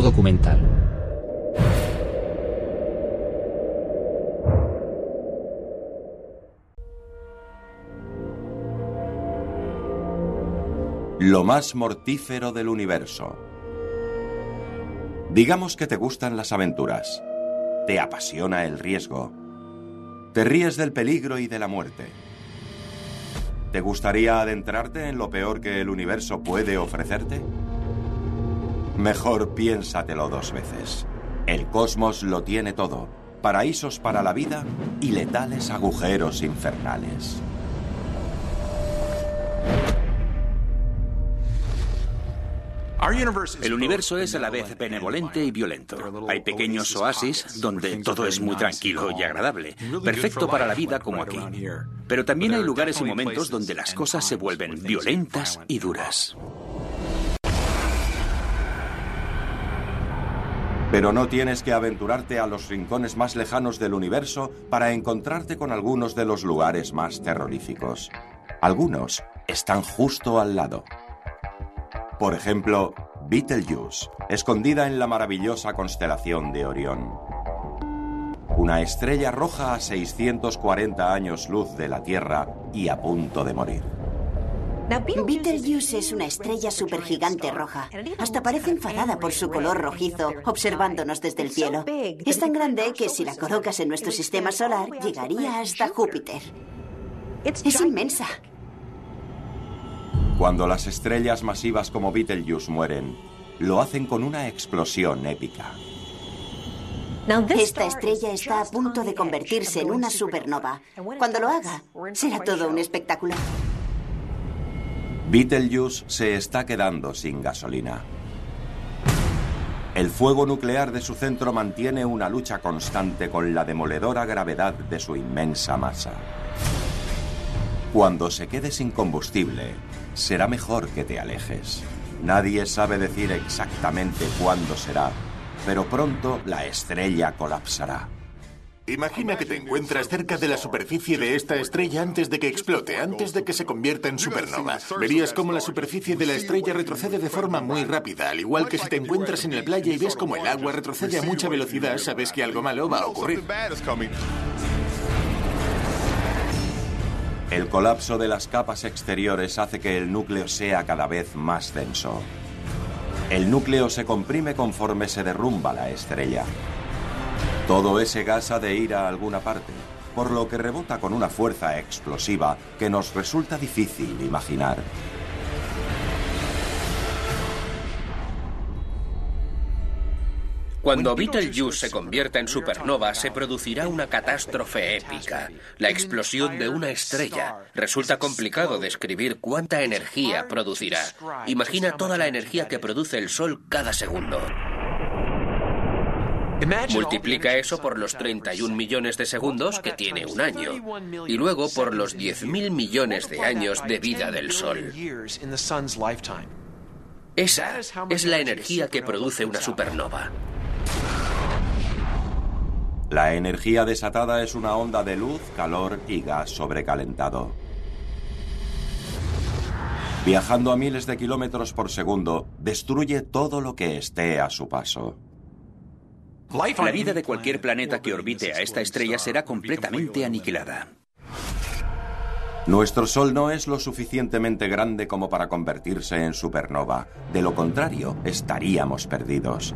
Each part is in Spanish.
Documental. Lo más mortífero del universo. Digamos que te gustan las aventuras. Te apasiona el riesgo. Te ríes del peligro y de la muerte. ¿Te gustaría adentrarte en lo peor que el universo puede ofrecerte? Mejor piénsatelo dos veces. El cosmos lo tiene todo. Paraísos para la vida y letales agujeros infernales. El universo es a la vez benevolente y violento. Hay pequeños oasis donde todo es muy tranquilo y agradable, perfecto para la vida como aquí. Pero también hay lugares y momentos donde las cosas se vuelven violentas y duras. Pero no tienes que aventurarte a los rincones más lejanos del universo para encontrarte con algunos de los lugares más terroríficos. Algunos están justo al lado. Por ejemplo, Betelgeuse, escondida en la maravillosa constelación de Orión. Una estrella roja a 640 años luz de la Tierra y a punto de morir. Betelgeuse es una estrella supergigante roja. Hasta parece enfadada por su color rojizo, observándonos desde el cielo. Es tan grande que si la colocas en nuestro sistema solar, llegaría hasta Júpiter. Es inmensa. Cuando las estrellas masivas como Betelgeuse mueren, lo hacen con una explosión épica. Esta estrella está a punto de convertirse en una supernova. Cuando lo haga, será todo un espectáculo. Betelgeuse se está quedando sin gasolina. El fuego nuclear de su centro mantiene una lucha constante con la demoledora gravedad de su inmensa masa. Cuando se quede sin combustible, será mejor que te alejes. Nadie sabe decir exactamente cuándo será, pero pronto la estrella colapsará. Imagina que te encuentras cerca de la superficie de esta estrella antes de que explote, antes de que se convierta en supernova. Verías cómo la superficie de la estrella retrocede de forma muy rápida, al igual que si te encuentras en la playa y ves cómo el agua retrocede a mucha velocidad, sabes que algo malo va a ocurrir. El colapso de las capas exteriores hace que el núcleo sea cada vez más denso. El núcleo se comprime conforme se derrumba la estrella. Todo ese gas ha de ir a alguna parte, por lo que rebota con una fuerza explosiva que nos resulta difícil imaginar. Cuando Betelgeuse se convierta en supernova, se producirá una catástrofe épica, la explosión de una estrella. Resulta complicado describir cuánta energía producirá. Imagina toda la energía que produce el Sol cada segundo. Multiplica eso por los 31 millones de segundos que tiene un año y luego por los 10.000 millones de años de vida del Sol. Esa es la energía que produce una supernova. La energía desatada es una onda de luz, calor y gas sobrecalentado. Viajando a miles de kilómetros por segundo, destruye todo lo que esté a su paso. La vida de cualquier planeta que orbite a esta estrella será completamente aniquilada. Nuestro Sol no es lo suficientemente grande como para convertirse en supernova. De lo contrario, estaríamos perdidos.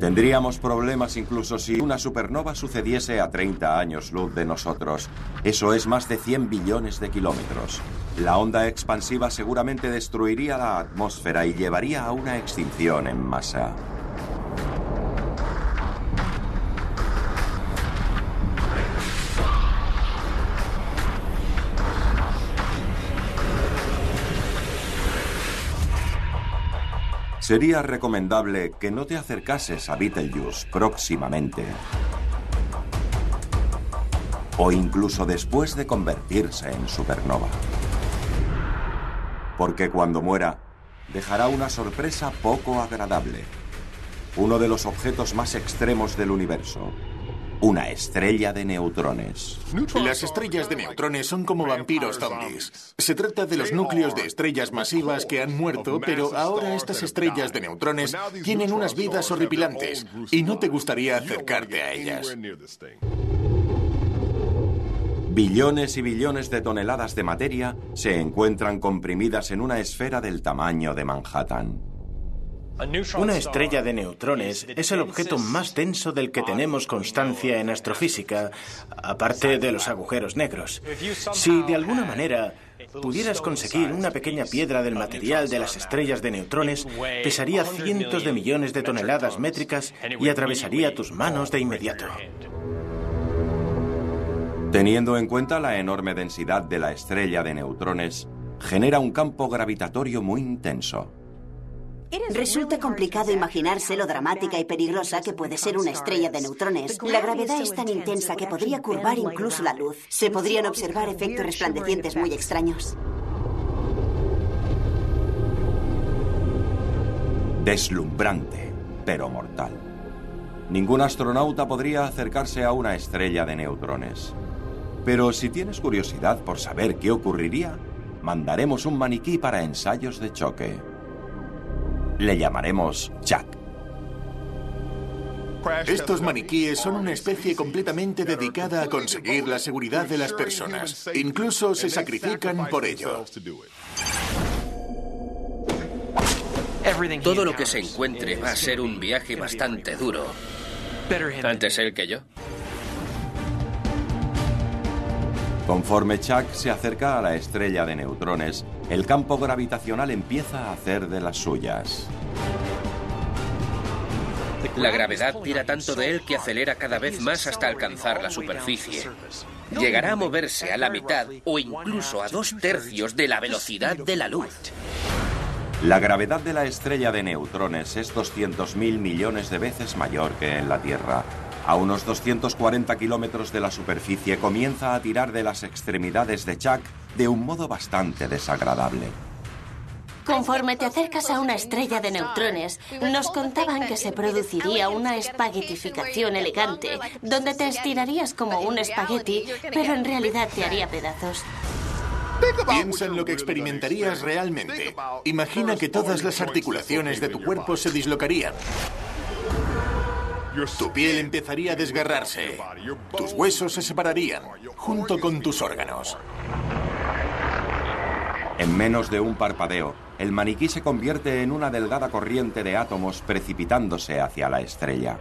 Tendríamos problemas incluso si una supernova sucediese a 30 años luz de nosotros. Eso es más de 100 billones de kilómetros. La onda expansiva seguramente destruiría la atmósfera y llevaría a una extinción en masa. Sería recomendable que no te acercases a Betelgeuse próximamente o incluso después de convertirse en supernova. Porque cuando muera, dejará una sorpresa poco agradable. Uno de los objetos más extremos del universo. Una estrella de neutrones. Las estrellas de neutrones son como vampiros zombies. Se trata de los núcleos de estrellas masivas que han muerto, pero ahora estas estrellas de neutrones tienen unas vidas horripilantes y no te gustaría acercarte a ellas. Billones y billones de toneladas de materia se encuentran comprimidas en una esfera del tamaño de Manhattan. Una estrella de neutrones es el objeto más denso del que tenemos constancia en astrofísica, aparte de los agujeros negros. Si de alguna manera pudieras conseguir una pequeña piedra del material de las estrellas de neutrones, pesaría cientos de millones de toneladas métricas y atravesaría tus manos de inmediato. Teniendo en cuenta la enorme densidad de la estrella de neutrones, genera un campo gravitatorio muy intenso. Resulta complicado imaginarse lo dramática y peligrosa que puede ser una estrella de neutrones. La gravedad es tan intensa que podría curvar incluso la luz. Se podrían observar efectos resplandecientes muy extraños. Deslumbrante, pero mortal. Ningún astronauta podría acercarse a una estrella de neutrones. Pero si tienes curiosidad por saber qué ocurriría, mandaremos un maniquí para ensayos de choque. Le llamaremos Chuck. Estos maniquíes son una especie completamente dedicada a conseguir la seguridad de las personas. Incluso se sacrifican por ello. Todo lo que se encuentre va a ser un viaje bastante duro. Antes él que yo. Conforme Chuck se acerca a la estrella de neutrones, el campo gravitacional empieza a hacer de las suyas. La gravedad tira tanto de él que acelera cada vez más hasta alcanzar la superficie. Llegará a moverse a la mitad o incluso a dos tercios de la velocidad de la luz. La gravedad de la estrella de neutrones es 200.000 millones de veces mayor que en la Tierra, a unos 240 kilómetros de la superficie comienza a tirar de las extremidades de Chuck de un modo bastante desagradable. Conforme te acercas a una estrella de neutrones, nos contaban que se produciría una espaguetificación elegante, donde te estirarías como un espagueti, pero en realidad te haría pedazos. Piensa en lo que experimentarías realmente. Imagina que todas las articulaciones de tu cuerpo se dislocarían. Tu piel empezaría a desgarrarse. Tus huesos se separarían, junto con tus órganos. En menos de un parpadeo, el maniquí se convierte en una delgada corriente de átomos precipitándose hacia la estrella.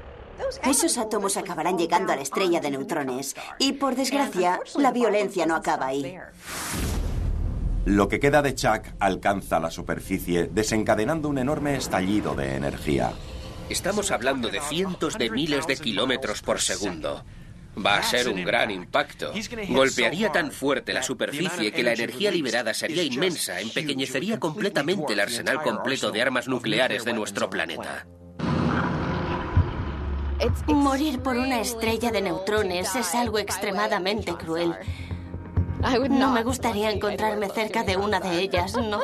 Esos átomos acabarán llegando a la estrella de neutrones y, por desgracia, la violencia no acaba ahí. Lo que queda de Chuck alcanza la superficie, desencadenando un enorme estallido de energía. Estamos hablando de cientos de miles de kilómetros por segundo. Va a ser un gran impacto. Golpearía tan fuerte la superficie que la energía liberada sería inmensa, empequeñecería completamente el arsenal completo de armas nucleares de nuestro planeta. Morir por una estrella de neutrones es algo extremadamente cruel. No me gustaría encontrarme cerca de una de ellas, ¿no?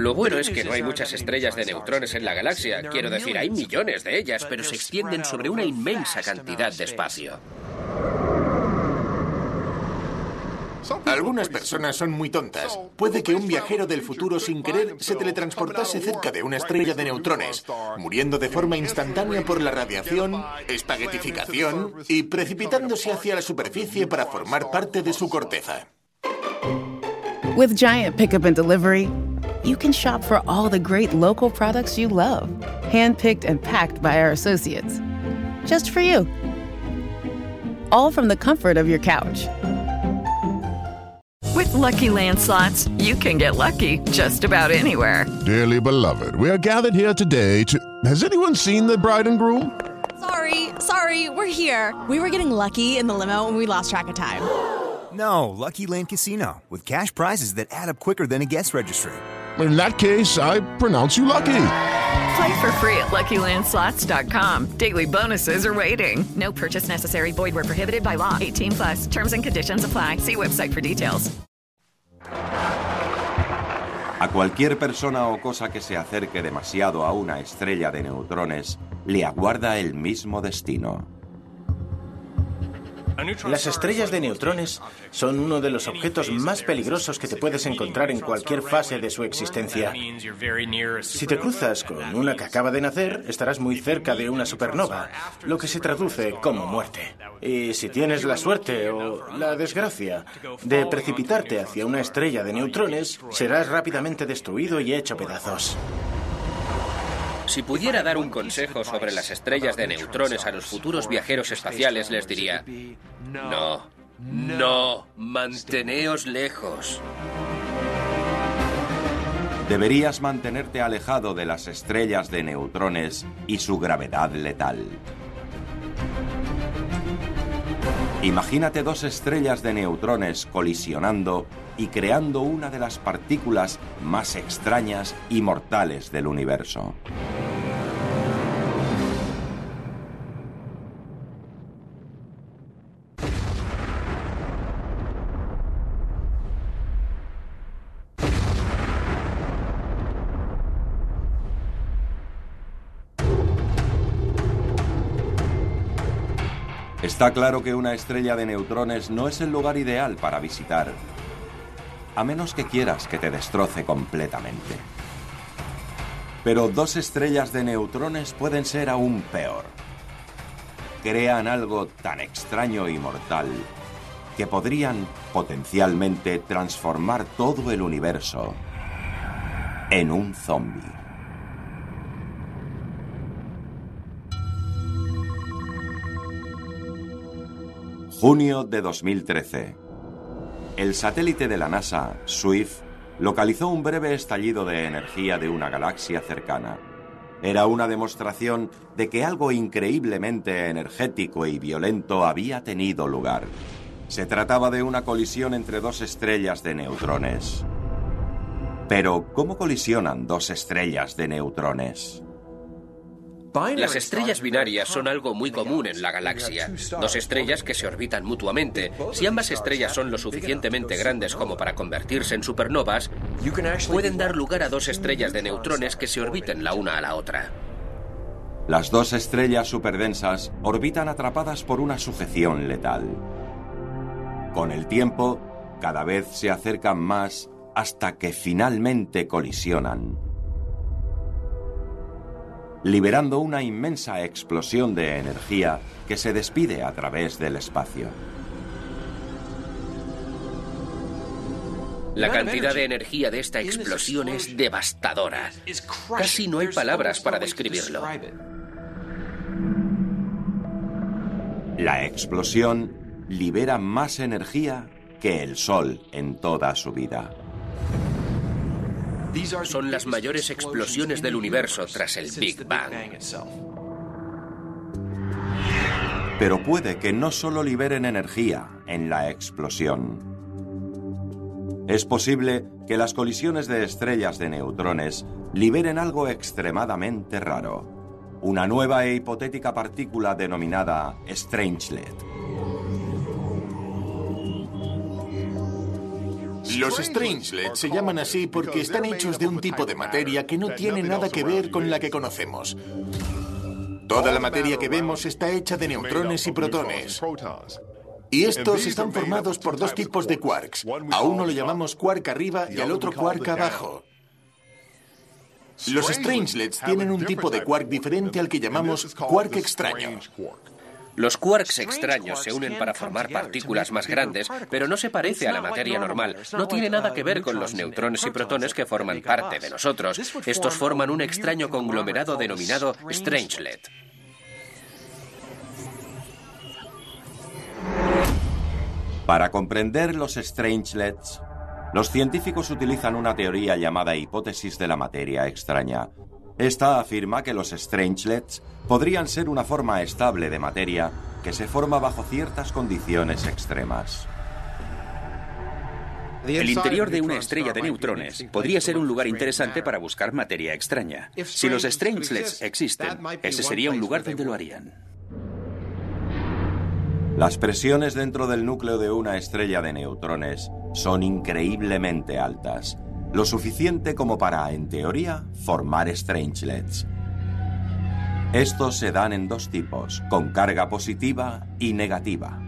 Lo bueno es que no hay muchas estrellas de neutrones en la galaxia. Quiero decir, hay millones de ellas, pero se extienden sobre una inmensa cantidad de espacio. Algunas personas son muy tontas. Puede que un viajero del futuro sin querer se teletransportase cerca de una estrella de neutrones, muriendo de forma instantánea por la radiación, espaguetificación y precipitándose hacia la superficie para formar parte de su corteza. With Giant Pickup and Delivery, you can shop for all the great local products you love, handpicked and packed by our associates. Just for you. All from the comfort of your couch. With lucky landslots, you can get lucky just about anywhere. Dearly beloved, we are gathered here today to. Has anyone seen the bride and groom? Sorry, sorry, we're here. We were getting lucky in the limo and we lost track of time. No, Lucky Land Casino, with cash prizes that add up quicker than a guest registry In that case, I pronounce you lucky. Play for free at LuckyLandSlots.com. Daily bonuses are waiting. No purchase necessary. Void were prohibited by law. 18 plus. Terms and conditions apply. See website for details. A cualquier persona o cosa que se acerque demasiado a una estrella de neutrones, le aguarda el mismo destino. Las estrellas de neutrones son uno de los objetos más peligrosos que te puedes encontrar en cualquier fase de su existencia. Si te cruzas con una que acaba de nacer, estarás muy cerca de una supernova, lo que se traduce como muerte. Y si tienes la suerte o la desgracia de precipitarte hacia una estrella de neutrones, serás rápidamente destruido y hecho pedazos. Si pudiera dar un consejo sobre las estrellas de neutrones a los futuros viajeros espaciales, les diría, no, no, manteneos lejos. Deberías mantenerte alejado de las estrellas de neutrones y su gravedad letal. Imagínate dos estrellas de neutrones colisionando y creando una de las partículas más extrañas y mortales del universo. Está claro que una estrella de neutrones no es el lugar ideal para visitar, a menos que quieras que te destroce completamente. Pero dos estrellas de neutrones pueden ser aún peor. Crean algo tan extraño y mortal que podrían potencialmente transformar todo el universo en un zombie. Junio de 2013. El satélite de la NASA, SWIFT, localizó un breve estallido de energía de una galaxia cercana. Era una demostración de que algo increíblemente energético y violento había tenido lugar. Se trataba de una colisión entre dos estrellas de neutrones. Pero, ¿cómo colisionan dos estrellas de neutrones? Las estrellas binarias son algo muy común en la galaxia. Dos estrellas que se orbitan mutuamente. Si ambas estrellas son lo suficientemente grandes como para convertirse en supernovas, pueden dar lugar a dos estrellas de neutrones que se orbiten la una a la otra. Las dos estrellas superdensas orbitan atrapadas por una sujeción letal. Con el tiempo, cada vez se acercan más hasta que finalmente colisionan liberando una inmensa explosión de energía que se despide a través del espacio. La cantidad de energía de esta explosión es devastadora. Casi no hay palabras para describirlo. La explosión libera más energía que el Sol en toda su vida. Son las mayores explosiones del universo tras el Big Bang. Pero puede que no solo liberen energía en la explosión. Es posible que las colisiones de estrellas de neutrones liberen algo extremadamente raro, una nueva e hipotética partícula denominada Strangelet. Los Strangelets se llaman así porque están hechos de un tipo de materia que no tiene nada que ver con la que conocemos. Toda la materia que vemos está hecha de neutrones y protones. Y estos están formados por dos tipos de quarks. A uno lo llamamos quark arriba y al otro quark abajo. Los Strangelets tienen un tipo de quark diferente al que llamamos quark extraño. Los quarks extraños se unen para formar partículas más grandes, pero no se parece a la materia normal. No tiene nada que ver con los neutrones y protones que forman parte de nosotros. Estos forman un extraño conglomerado denominado Strangelet. Para comprender los Strangelets, los científicos utilizan una teoría llamada hipótesis de la materia extraña, esta afirma que los strangelets podrían ser una forma estable de materia que se forma bajo ciertas condiciones extremas. El interior de una estrella de neutrones podría ser un lugar interesante para buscar materia extraña. Si los strangelets existen, ese sería un lugar donde lo harían. Las presiones dentro del núcleo de una estrella de neutrones son increíblemente altas, lo suficiente como para, en teoría, formar strangelets. Estos se dan en dos tipos, con carga positiva y negativa.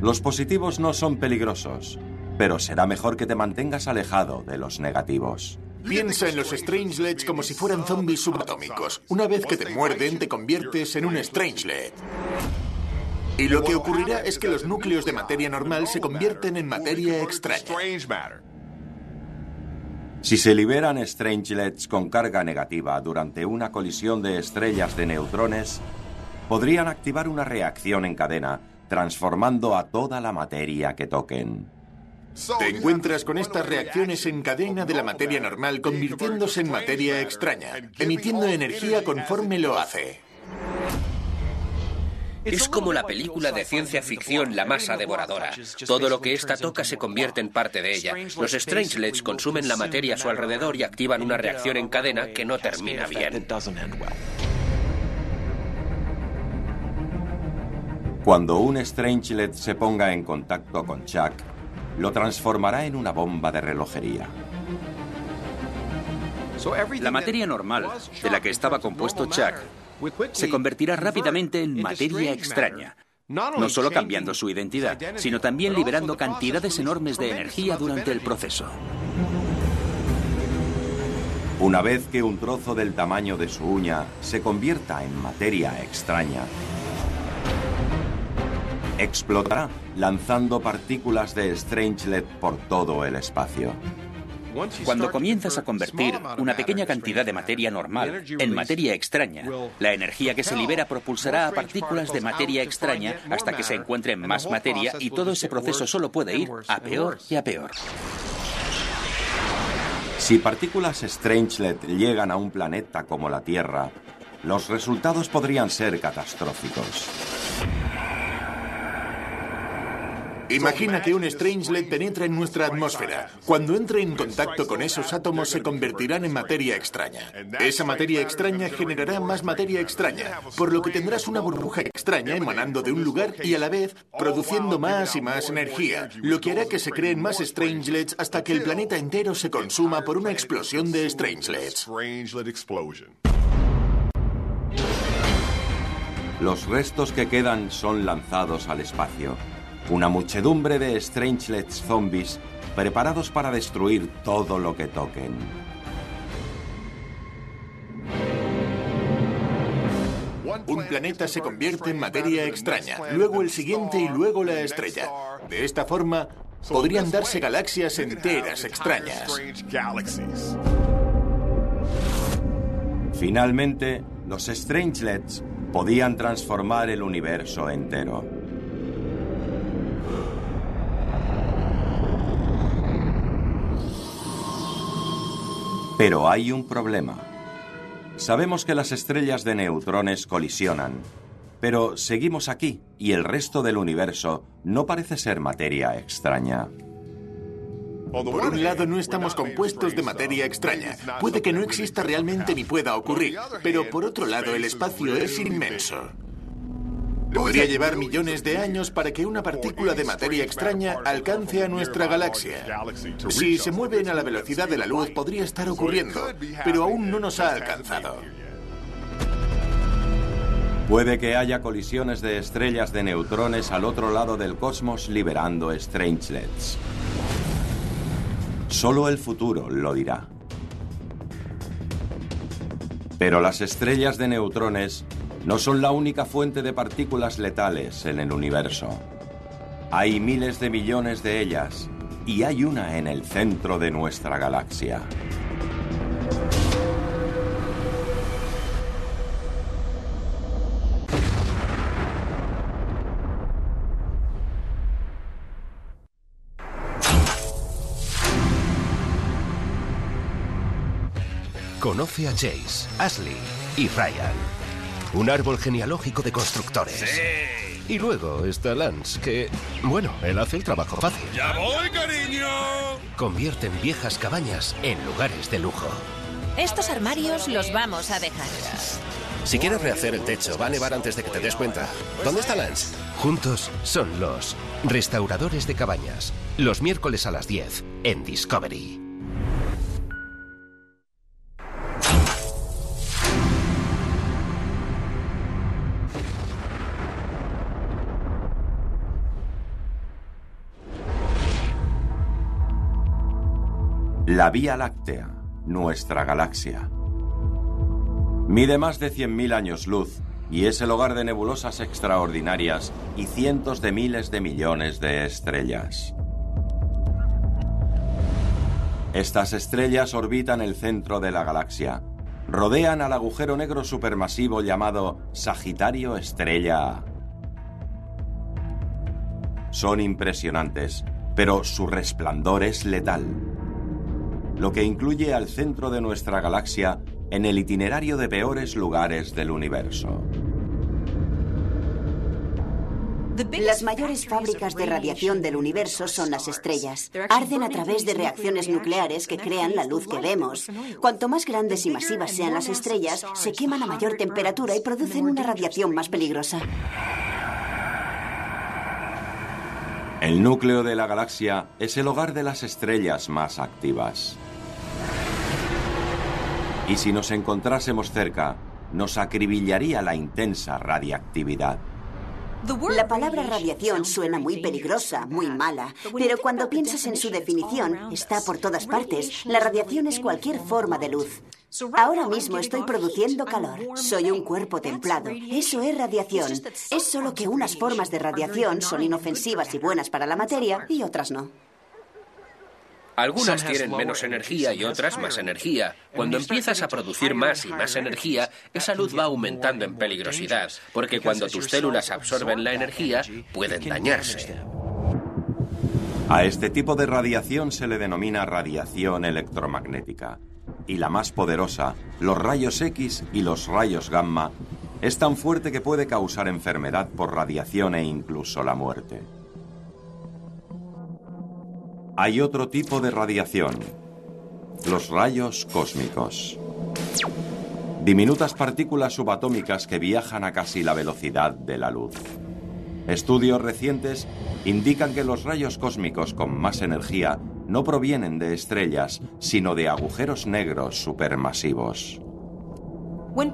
Los positivos no son peligrosos, pero será mejor que te mantengas alejado de los negativos. Piensa en los Strangelets como si fueran zombies subatómicos. Una vez que te muerden, te conviertes en un Strangelet. Y lo que ocurrirá es que los núcleos de materia normal se convierten en materia extraña. Si se liberan Strangelets con carga negativa durante una colisión de estrellas de neutrones, podrían activar una reacción en cadena, transformando a toda la materia que toquen. Te encuentras con estas reacciones en cadena de la materia normal convirtiéndose en materia extraña, emitiendo energía conforme lo hace. Es como la película de ciencia ficción La masa devoradora. Todo lo que ésta toca se convierte en parte de ella. Los Strangelets consumen la materia a su alrededor y activan una reacción en cadena que no termina bien. Cuando un Strangelet se ponga en contacto con Chuck, lo transformará en una bomba de relojería. La materia normal de la que estaba compuesto Chuck se convertirá rápidamente en materia extraña, no solo cambiando su identidad, sino también liberando cantidades enormes de energía durante el proceso. Una vez que un trozo del tamaño de su uña se convierta en materia extraña, explotará lanzando partículas de Strangelet por todo el espacio. Cuando comienzas a convertir una pequeña cantidad de materia normal en materia extraña, la energía que se libera propulsará a partículas de materia extraña hasta que se encuentre más materia y todo ese proceso solo puede ir a peor y a peor. Si partículas Strangelet llegan a un planeta como la Tierra, los resultados podrían ser catastróficos. Imagina que un Strangelet penetra en nuestra atmósfera. Cuando entre en contacto con esos átomos se convertirán en materia extraña. Esa materia extraña generará más materia extraña, por lo que tendrás una burbuja extraña emanando de un lugar y a la vez produciendo más y más energía, lo que hará que se creen más Strangelets hasta que el planeta entero se consuma por una explosión de Strangelets. Los restos que quedan son lanzados al espacio. Una muchedumbre de Strangelets zombies preparados para destruir todo lo que toquen. Un planeta se convierte en materia extraña, luego el siguiente y luego la estrella. De esta forma, podrían darse galaxias enteras extrañas. Finalmente, los Strangelets podían transformar el universo entero. Pero hay un problema. Sabemos que las estrellas de neutrones colisionan, pero seguimos aquí y el resto del universo no parece ser materia extraña. Por un lado, no estamos compuestos de materia extraña. Puede que no exista realmente ni pueda ocurrir, pero por otro lado, el espacio es inmenso. Podría llevar millones de años para que una partícula de materia extraña alcance a nuestra galaxia. Si se mueven a la velocidad de la luz, podría estar ocurriendo, pero aún no nos ha alcanzado. Puede que haya colisiones de estrellas de neutrones al otro lado del cosmos liberando strangelets. Solo el futuro lo dirá. Pero las estrellas de neutrones no son la única fuente de partículas letales en el universo. Hay miles de millones de ellas y hay una en el centro de nuestra galaxia. Conoce a Chase, Ashley y Ryan. Un árbol genealógico de constructores. Sí. Y luego está Lance, que, bueno, él hace el trabajo fácil. ¡Ya voy, cariño! Convierten viejas cabañas en lugares de lujo. Estos armarios los vamos a dejar. Si quieres rehacer el techo, va a nevar antes de que te des cuenta. ¿Dónde está Lance? Juntos son los restauradores de cabañas. Los miércoles a las 10 en Discovery. La Vía Láctea, nuestra galaxia. Mide más de 100.000 años luz y es el hogar de nebulosas extraordinarias y cientos de miles de millones de estrellas. Estas estrellas orbitan el centro de la galaxia. Rodean al agujero negro supermasivo llamado Sagitario Estrella A. Son impresionantes, pero su resplandor es letal lo que incluye al centro de nuestra galaxia en el itinerario de peores lugares del universo. Las mayores fábricas de radiación del universo son las estrellas. Arden a través de reacciones nucleares que crean la luz que vemos. Cuanto más grandes y masivas sean las estrellas, se queman a mayor temperatura y producen una radiación más peligrosa. El núcleo de la galaxia es el hogar de las estrellas más activas. Y si nos encontrásemos cerca, nos acribillaría la intensa radiactividad. La palabra radiación suena muy peligrosa, muy mala, pero cuando piensas en su definición, está por todas partes. La radiación es cualquier forma de luz. Ahora mismo estoy produciendo calor. Soy un cuerpo templado. Eso es radiación. Es solo que unas formas de radiación son inofensivas y buenas para la materia y otras no. Algunas tienen menos energía y otras más energía. Cuando empiezas a producir más y más energía, esa luz va aumentando en peligrosidad, porque cuando tus células absorben la energía, pueden dañarse. A este tipo de radiación se le denomina radiación electromagnética. Y la más poderosa, los rayos X y los rayos gamma, es tan fuerte que puede causar enfermedad por radiación e incluso la muerte. Hay otro tipo de radiación, los rayos cósmicos. Diminutas partículas subatómicas que viajan a casi la velocidad de la luz. Estudios recientes indican que los rayos cósmicos con más energía no provienen de estrellas, sino de agujeros negros supermasivos.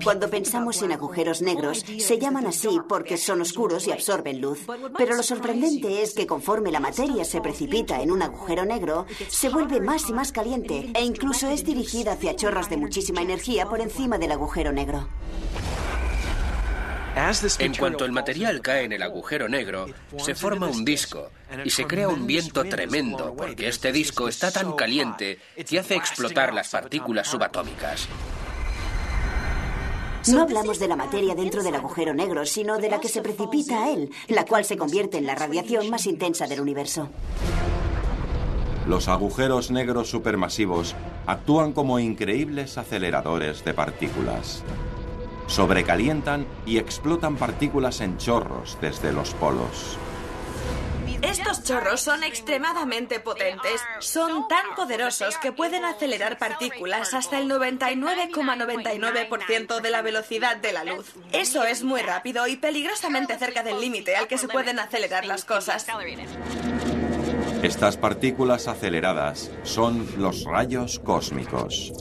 Cuando pensamos en agujeros negros, se llaman así porque son oscuros y absorben luz. Pero lo sorprendente es que conforme la materia se precipita en un agujero negro, se vuelve más y más caliente e incluso es dirigida hacia chorros de muchísima energía por encima del agujero negro. En cuanto el material cae en el agujero negro, se forma un disco y se crea un viento tremendo porque este disco está tan caliente que hace explotar las partículas subatómicas. No hablamos de la materia dentro del agujero negro, sino de la que se precipita a él, la cual se convierte en la radiación más intensa del universo. Los agujeros negros supermasivos actúan como increíbles aceleradores de partículas. Sobrecalientan y explotan partículas en chorros desde los polos. Estos chorros son extremadamente potentes. Son tan poderosos que pueden acelerar partículas hasta el 99,99% de la velocidad de la luz. Eso es muy rápido y peligrosamente cerca del límite al que se pueden acelerar las cosas. Estas partículas aceleradas son los rayos cósmicos.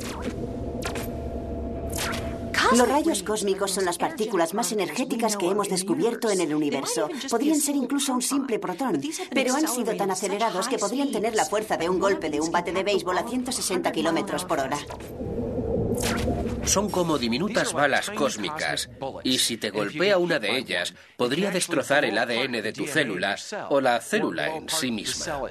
Los rayos cósmicos son las partículas más energéticas que hemos descubierto en el universo. Podrían ser incluso un simple protón, pero han sido tan acelerados que podrían tener la fuerza de un golpe de un bate de béisbol a 160 kilómetros por hora. Son como diminutas balas cósmicas, y si te golpea una de ellas, podría destrozar el ADN de tu célula o la célula en sí misma.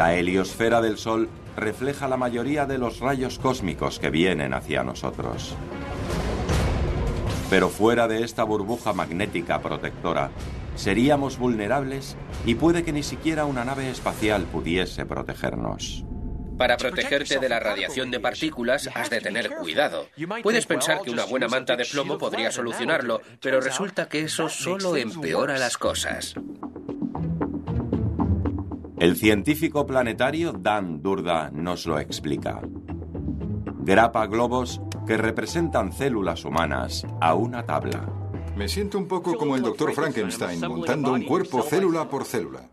La heliosfera del Sol refleja la mayoría de los rayos cósmicos que vienen hacia nosotros. Pero fuera de esta burbuja magnética protectora, seríamos vulnerables y puede que ni siquiera una nave espacial pudiese protegernos. Para protegerte de la radiación de partículas has de tener cuidado. Puedes pensar que una buena manta de plomo podría solucionarlo, pero resulta que eso solo empeora las cosas. El científico planetario Dan Durda nos lo explica. Grapa globos que representan células humanas a una tabla. Me siento un poco como el doctor Frankenstein montando un cuerpo célula por célula.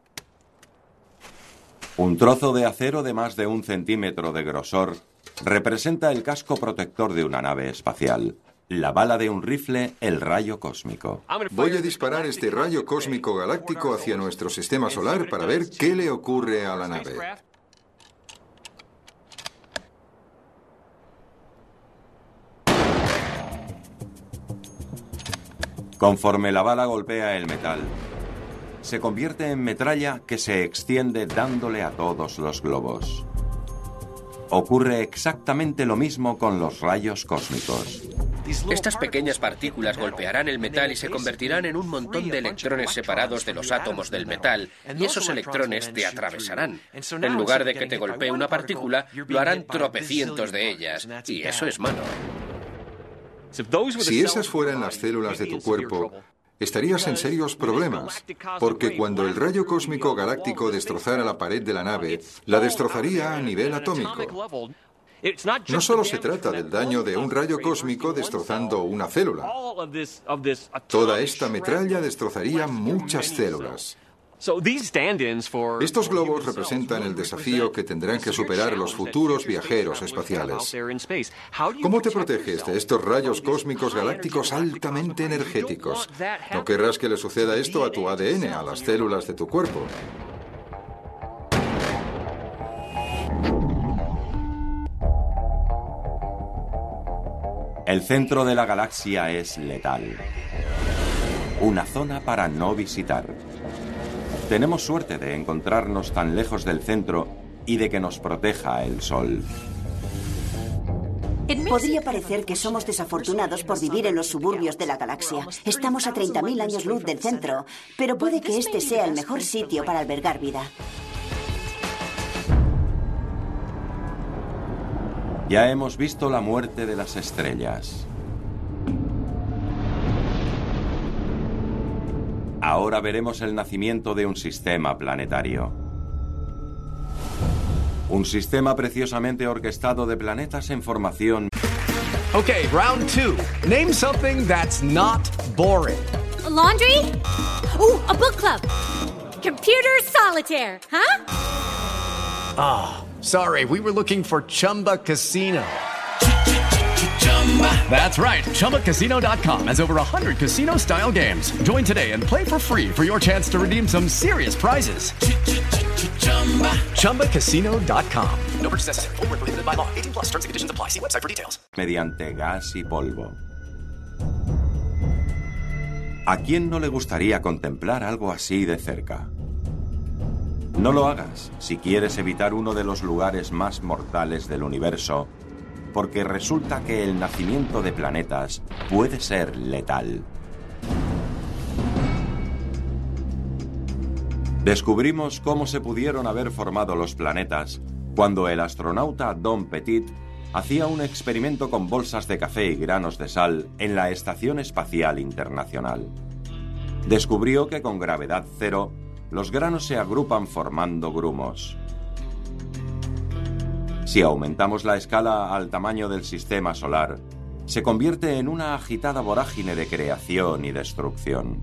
Un trozo de acero de más de un centímetro de grosor representa el casco protector de una nave espacial. La bala de un rifle, el rayo cósmico. Voy a disparar este rayo cósmico galáctico hacia nuestro sistema solar para ver qué le ocurre a la nave. Conforme la bala golpea el metal, se convierte en metralla que se extiende dándole a todos los globos. Ocurre exactamente lo mismo con los rayos cósmicos. Estas pequeñas partículas golpearán el metal y se convertirán en un montón de electrones separados de los átomos del metal, y esos electrones te atravesarán. En lugar de que te golpee una partícula, lo harán tropecientos de ellas, y eso es malo. Si esas fueran las células de tu cuerpo, estarías en serios problemas, porque cuando el rayo cósmico galáctico destrozara la pared de la nave, la destrozaría a nivel atómico. No solo se trata del daño de un rayo cósmico destrozando una célula. Toda esta metralla destrozaría muchas células. Estos globos representan el desafío que tendrán que superar los futuros viajeros espaciales. ¿Cómo te proteges de estos rayos cósmicos galácticos altamente energéticos? No querrás que le suceda esto a tu ADN, a las células de tu cuerpo. El centro de la galaxia es letal. Una zona para no visitar. Tenemos suerte de encontrarnos tan lejos del centro y de que nos proteja el Sol. Podría parecer que somos desafortunados por vivir en los suburbios de la galaxia. Estamos a 30.000 años luz del centro, pero puede que este sea el mejor sitio para albergar vida. Ya hemos visto la muerte de las estrellas. Ahora veremos el nacimiento de un sistema planetario. Un sistema preciosamente orquestado de planetas en formación. Okay, round two. Name something that's not boring. laundry? Ooh, a book club. Computer solitaire, huh? Ah, oh, sorry. We were looking for Chumba Casino. That's right. ChumbaCasino.com has over 100 casino style games. Join today and play for free for your chance to redeem some serious prizes. ChumbaCasino.com. No purchase necessary. Forward, prohibited by law. 18 plus terms and conditions apply. See website for details. Mediante gas y polvo. ¿A quién no le gustaría contemplar algo así de cerca? No lo hagas si quieres evitar uno de los lugares más mortales del universo porque resulta que el nacimiento de planetas puede ser letal. Descubrimos cómo se pudieron haber formado los planetas cuando el astronauta Don Petit hacía un experimento con bolsas de café y granos de sal en la Estación Espacial Internacional. Descubrió que con gravedad cero, los granos se agrupan formando grumos. Si aumentamos la escala al tamaño del sistema solar, se convierte en una agitada vorágine de creación y destrucción.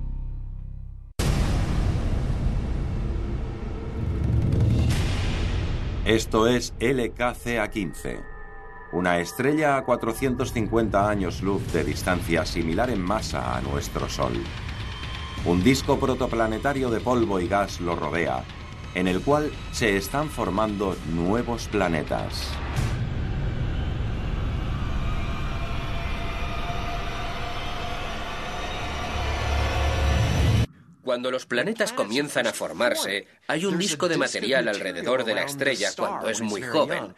Esto es LKCA15, una estrella a 450 años luz de distancia similar en masa a nuestro Sol. Un disco protoplanetario de polvo y gas lo rodea en el cual se están formando nuevos planetas. Cuando los planetas comienzan a formarse, hay un disco de material alrededor de la estrella cuando es muy joven.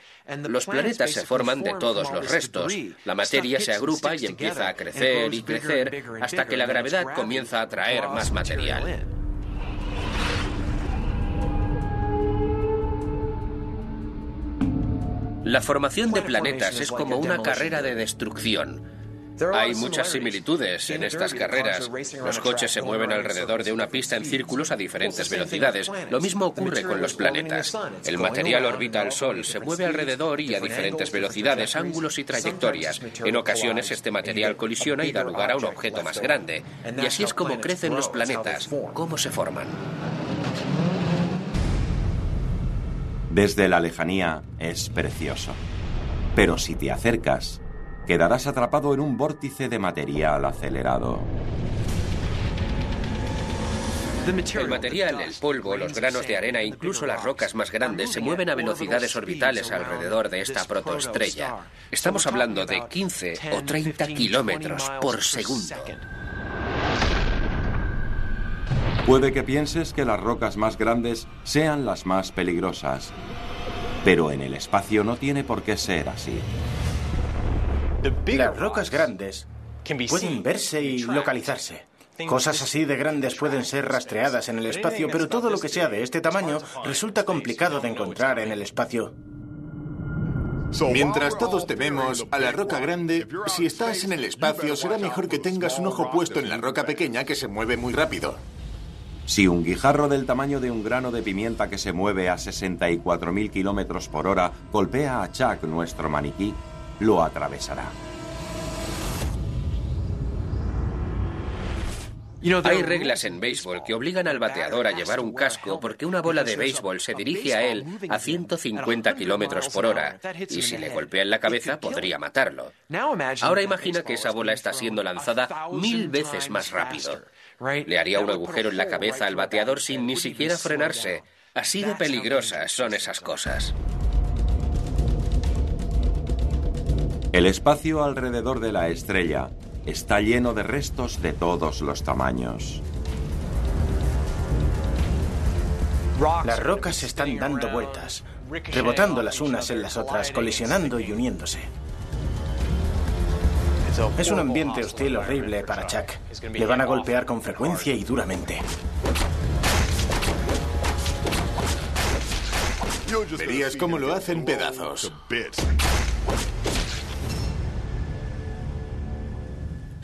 Los planetas se forman de todos los restos. La materia se agrupa y empieza a crecer y crecer hasta que la gravedad comienza a atraer más material. La formación de planetas es como una carrera de destrucción. Hay muchas similitudes en estas carreras. Los coches se mueven alrededor de una pista en círculos a diferentes velocidades. Lo mismo ocurre con los planetas. El material orbita al Sol, se mueve alrededor y a diferentes velocidades, ángulos y trayectorias. En ocasiones este material colisiona y da lugar a un objeto más grande. Y así es como crecen los planetas, cómo se forman. Desde la lejanía es precioso. Pero si te acercas, quedarás atrapado en un vórtice de material acelerado. El material, el polvo, los granos de arena e incluso las rocas más grandes se mueven a velocidades orbitales alrededor de esta protoestrella. Estamos hablando de 15 o 30 kilómetros por segundo. Puede que pienses que las rocas más grandes sean las más peligrosas, pero en el espacio no tiene por qué ser así. Las rocas grandes pueden verse y localizarse. Cosas así de grandes pueden ser rastreadas en el espacio, pero todo lo que sea de este tamaño resulta complicado de encontrar en el espacio. Mientras todos tememos a la roca grande, si estás en el espacio será mejor que tengas un ojo puesto en la roca pequeña que se mueve muy rápido. Si un guijarro del tamaño de un grano de pimienta que se mueve a 64.000 kilómetros por hora golpea a Chuck, nuestro maniquí, lo atravesará. Hay reglas en béisbol que obligan al bateador a llevar un casco porque una bola de béisbol se dirige a él a 150 kilómetros por hora y si le golpea en la cabeza podría matarlo. Ahora imagina que esa bola está siendo lanzada mil veces más rápido. Le haría un agujero en la cabeza al bateador sin ni siquiera frenarse. Así de peligrosas son esas cosas. El espacio alrededor de la estrella está lleno de restos de todos los tamaños. Las rocas están dando vueltas, rebotando las unas en las otras, colisionando y uniéndose. Es un ambiente hostil horrible para Chuck. Le van a golpear con frecuencia y duramente. Verías cómo lo hacen pedazos.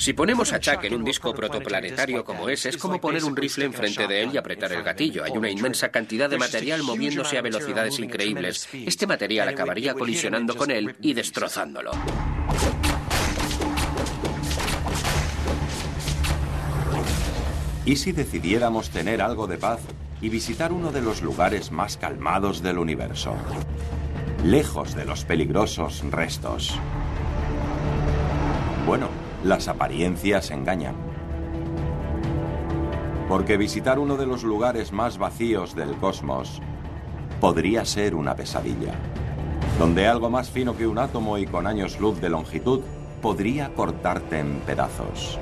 Si ponemos a Chuck en un disco protoplanetario como ese, es como poner un rifle enfrente de él y apretar el gatillo. Hay una inmensa cantidad de material moviéndose a velocidades increíbles. Este material acabaría colisionando con él y destrozándolo. ¿Y si decidiéramos tener algo de paz y visitar uno de los lugares más calmados del universo? Lejos de los peligrosos restos. Bueno, las apariencias engañan. Porque visitar uno de los lugares más vacíos del cosmos podría ser una pesadilla, donde algo más fino que un átomo y con años luz de longitud podría cortarte en pedazos.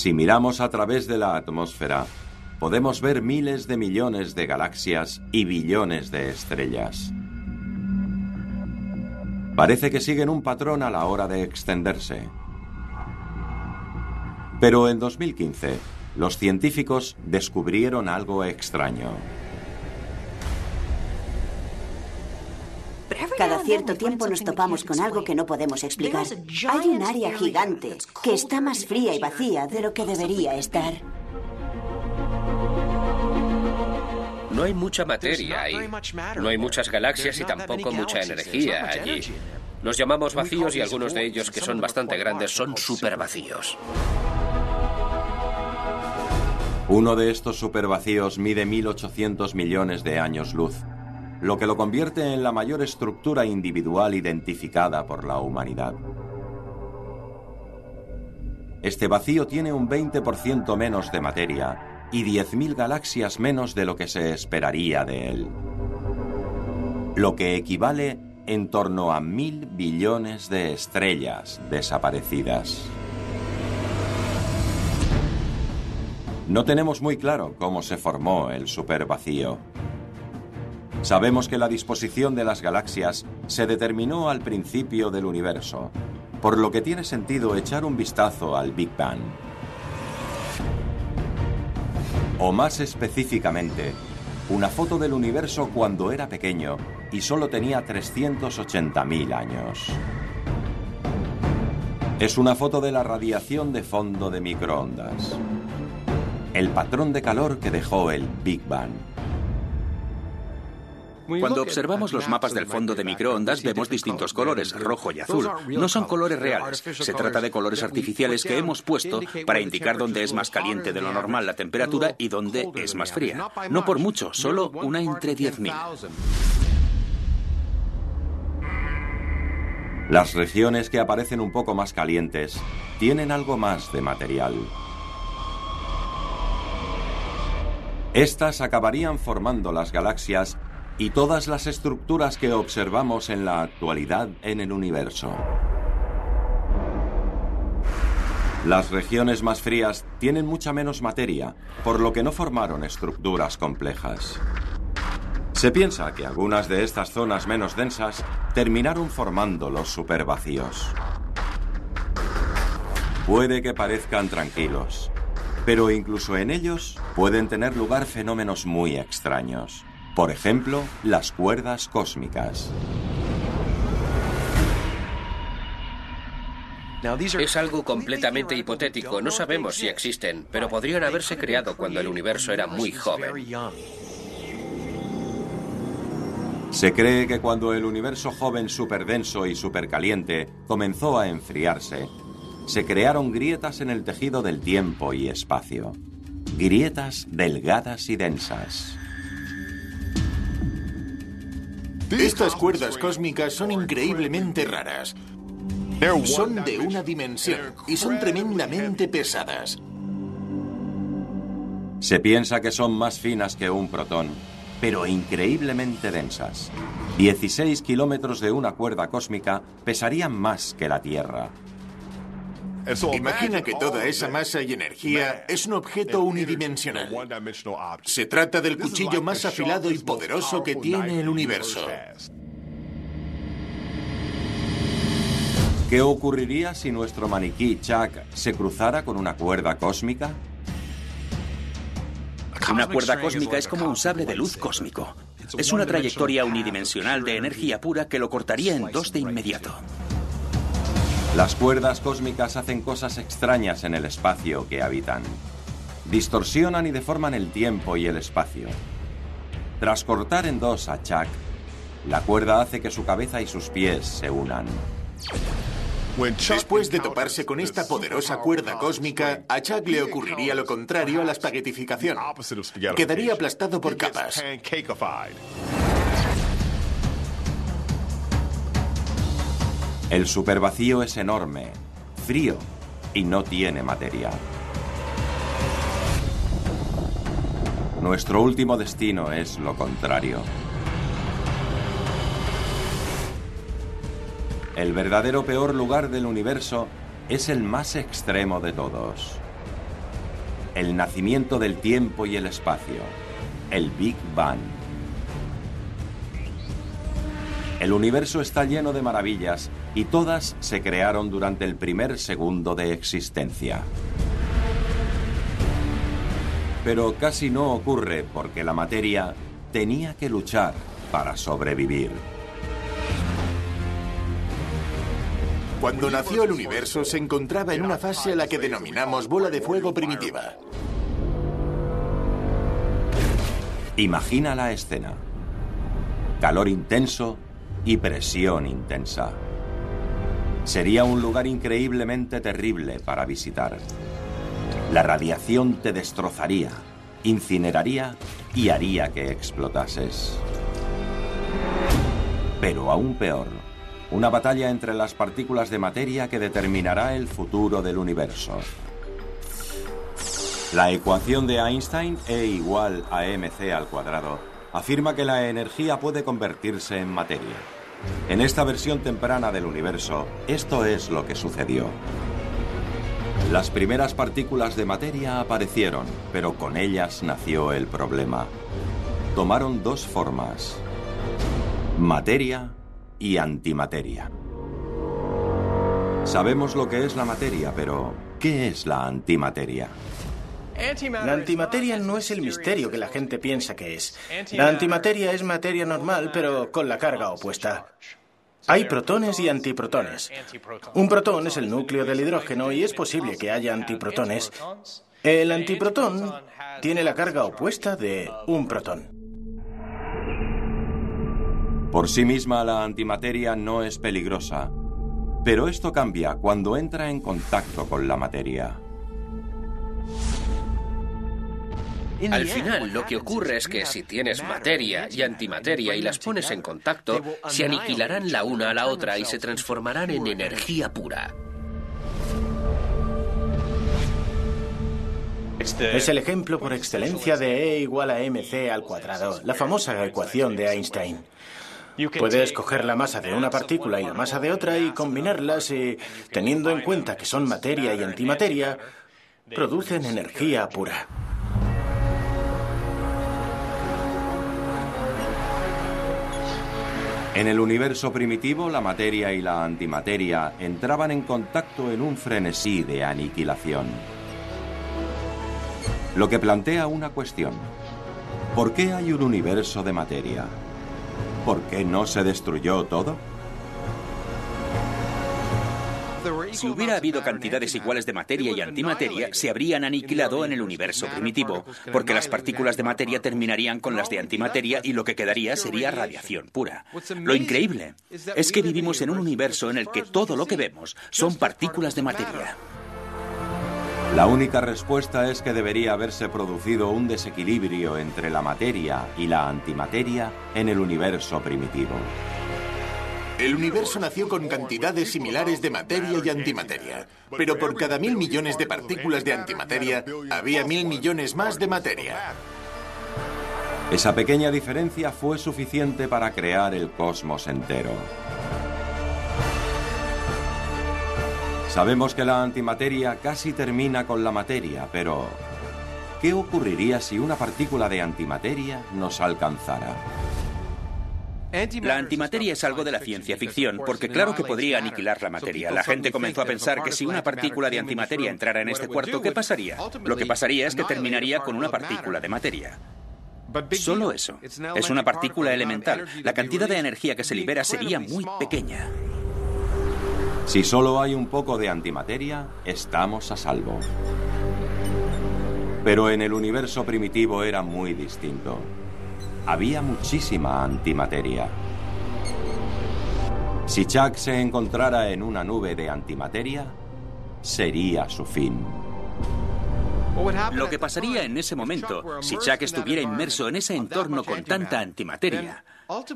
Si miramos a través de la atmósfera, podemos ver miles de millones de galaxias y billones de estrellas. Parece que siguen un patrón a la hora de extenderse. Pero en 2015, los científicos descubrieron algo extraño. Cada cierto tiempo nos topamos con algo que no podemos explicar. Hay un área gigante que está más fría y vacía de lo que debería estar. No hay mucha materia ahí. No hay muchas galaxias y tampoco mucha energía allí. Los llamamos vacíos y algunos de ellos, que son bastante grandes, son supervacíos. Uno de estos supervacíos mide 1.800 millones de años luz lo que lo convierte en la mayor estructura individual identificada por la humanidad. Este vacío tiene un 20% menos de materia y 10.000 galaxias menos de lo que se esperaría de él, lo que equivale en torno a mil billones de estrellas desaparecidas. No tenemos muy claro cómo se formó el supervacío. Sabemos que la disposición de las galaxias se determinó al principio del universo, por lo que tiene sentido echar un vistazo al Big Bang. O más específicamente, una foto del universo cuando era pequeño y solo tenía 380.000 años. Es una foto de la radiación de fondo de microondas. El patrón de calor que dejó el Big Bang. Cuando observamos los mapas del fondo de microondas vemos distintos colores, rojo y azul. No son colores reales, se trata de colores artificiales que hemos puesto para indicar dónde es más caliente de lo normal la temperatura y dónde es más fría. No por mucho, solo una entre 10.000. Las regiones que aparecen un poco más calientes tienen algo más de material. Estas acabarían formando las galaxias y todas las estructuras que observamos en la actualidad en el universo. Las regiones más frías tienen mucha menos materia, por lo que no formaron estructuras complejas. Se piensa que algunas de estas zonas menos densas terminaron formando los supervacíos. Puede que parezcan tranquilos, pero incluso en ellos pueden tener lugar fenómenos muy extraños. Por ejemplo, las cuerdas cósmicas. Es algo completamente hipotético, no sabemos si existen, pero podrían haberse creado cuando el universo era muy joven. Se cree que cuando el universo joven superdenso y supercaliente comenzó a enfriarse, se crearon grietas en el tejido del tiempo y espacio. Grietas delgadas y densas. Estas cuerdas cósmicas son increíblemente raras. Son de una dimensión y son tremendamente pesadas. Se piensa que son más finas que un protón pero increíblemente densas. 16 kilómetros de una cuerda cósmica pesarían más que la Tierra. Imagina que toda esa masa y energía es un objeto unidimensional. Se trata del cuchillo más afilado y poderoso que tiene el universo. ¿Qué ocurriría si nuestro maniquí Chuck se cruzara con una cuerda cósmica? Una cuerda cósmica es como un sable de luz cósmico. Es una trayectoria unidimensional de energía pura que lo cortaría en dos de inmediato. Las cuerdas cósmicas hacen cosas extrañas en el espacio que habitan. Distorsionan y deforman el tiempo y el espacio. Tras cortar en dos a Chuck, la cuerda hace que su cabeza y sus pies se unan. Después de toparse con esta poderosa cuerda cósmica, a Chuck le ocurriría lo contrario a la espaguetificación. Quedaría aplastado por capas. El supervacío es enorme, frío y no tiene materia. Nuestro último destino es lo contrario. El verdadero peor lugar del universo es el más extremo de todos. El nacimiento del tiempo y el espacio. El Big Bang. El universo está lleno de maravillas y todas se crearon durante el primer segundo de existencia. Pero casi no ocurre porque la materia tenía que luchar para sobrevivir. Cuando nació el universo se encontraba en una fase a la que denominamos bola de fuego primitiva. Imagina la escena. Calor intenso y presión intensa. Sería un lugar increíblemente terrible para visitar. La radiación te destrozaría, incineraría y haría que explotases. Pero aún peor, una batalla entre las partículas de materia que determinará el futuro del universo. La ecuación de Einstein, E igual a mc al cuadrado, afirma que la energía puede convertirse en materia. En esta versión temprana del universo, esto es lo que sucedió. Las primeras partículas de materia aparecieron, pero con ellas nació el problema. Tomaron dos formas, materia y antimateria. Sabemos lo que es la materia, pero ¿qué es la antimateria? La antimateria no es el misterio que la gente piensa que es. La antimateria es materia normal, pero con la carga opuesta. Hay protones y antiprotones. Un protón es el núcleo del hidrógeno y es posible que haya antiprotones. El antiprotón tiene la carga opuesta de un protón. Por sí misma la antimateria no es peligrosa, pero esto cambia cuando entra en contacto con la materia. Al final, lo que ocurre es que si tienes materia y antimateria y las pones en contacto, se aniquilarán la una a la otra y se transformarán en energía pura. Es el ejemplo por excelencia de E igual a mc al cuadrado, la famosa ecuación de Einstein. Puedes coger la masa de una partícula y la masa de otra y combinarlas y, teniendo en cuenta que son materia y antimateria, producen energía pura. En el universo primitivo, la materia y la antimateria entraban en contacto en un frenesí de aniquilación. Lo que plantea una cuestión. ¿Por qué hay un universo de materia? ¿Por qué no se destruyó todo? Si hubiera habido cantidades iguales de materia y antimateria, se habrían aniquilado en el universo primitivo, porque las partículas de materia terminarían con las de antimateria y lo que quedaría sería radiación pura. Lo increíble es que vivimos en un universo en el que todo lo que vemos son partículas de materia. La única respuesta es que debería haberse producido un desequilibrio entre la materia y la antimateria en el universo primitivo. El universo nació con cantidades similares de materia y antimateria, pero por cada mil millones de partículas de antimateria había mil millones más de materia. Esa pequeña diferencia fue suficiente para crear el cosmos entero. Sabemos que la antimateria casi termina con la materia, pero ¿qué ocurriría si una partícula de antimateria nos alcanzara? La antimateria es algo de la ciencia ficción, porque claro que podría aniquilar la materia. La gente comenzó a pensar que si una partícula de antimateria entrara en este cuarto, ¿qué pasaría? Lo que pasaría es que terminaría con una partícula de materia. Solo eso. Es una partícula elemental. La cantidad de energía que se libera sería muy pequeña. Si solo hay un poco de antimateria, estamos a salvo. Pero en el universo primitivo era muy distinto había muchísima antimateria. Si Chuck se encontrara en una nube de antimateria, sería su fin. Lo que pasaría en ese momento, si Chuck estuviera inmerso en ese entorno con tanta antimateria,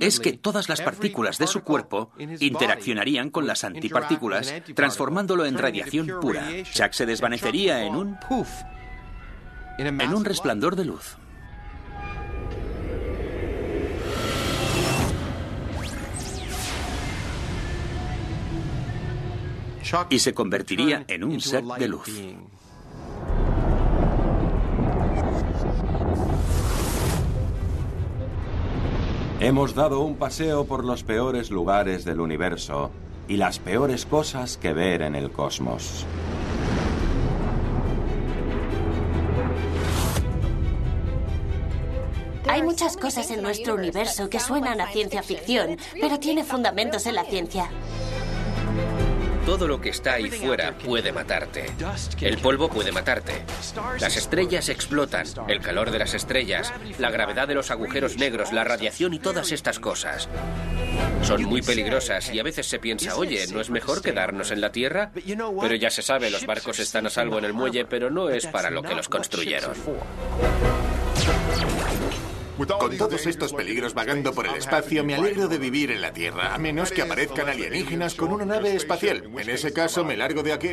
es que todas las partículas de su cuerpo interaccionarían con las antipartículas, transformándolo en radiación pura. Chuck se desvanecería en un puff, en un resplandor de luz. Y se convertiría en un ser de luz. Hemos dado un paseo por los peores lugares del universo y las peores cosas que ver en el cosmos. Hay muchas cosas en nuestro universo que suenan a ciencia ficción, pero tiene fundamentos en la ciencia. Todo lo que está ahí fuera puede matarte. El polvo puede matarte. Las estrellas explotan, el calor de las estrellas, la gravedad de los agujeros negros, la radiación y todas estas cosas. Son muy peligrosas y a veces se piensa, oye, ¿no es mejor quedarnos en la Tierra? Pero ya se sabe, los barcos están a salvo en el muelle, pero no es para lo que los construyeron. Con todos estos peligros vagando por el espacio, me alegro de vivir en la Tierra, a menos que aparezcan alienígenas con una nave espacial. En ese caso, me largo de aquí.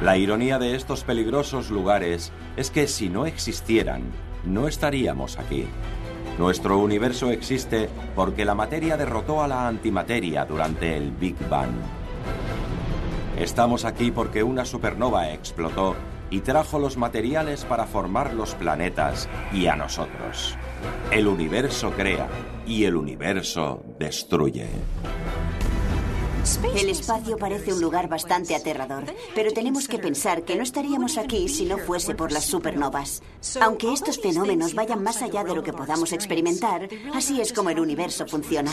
La ironía de estos peligrosos lugares es que si no existieran, no estaríamos aquí. Nuestro universo existe porque la materia derrotó a la antimateria durante el Big Bang. Estamos aquí porque una supernova explotó y trajo los materiales para formar los planetas y a nosotros. El universo crea y el universo destruye. El espacio parece un lugar bastante aterrador, pero tenemos que pensar que no estaríamos aquí si no fuese por las supernovas. Aunque estos fenómenos vayan más allá de lo que podamos experimentar, así es como el universo funciona.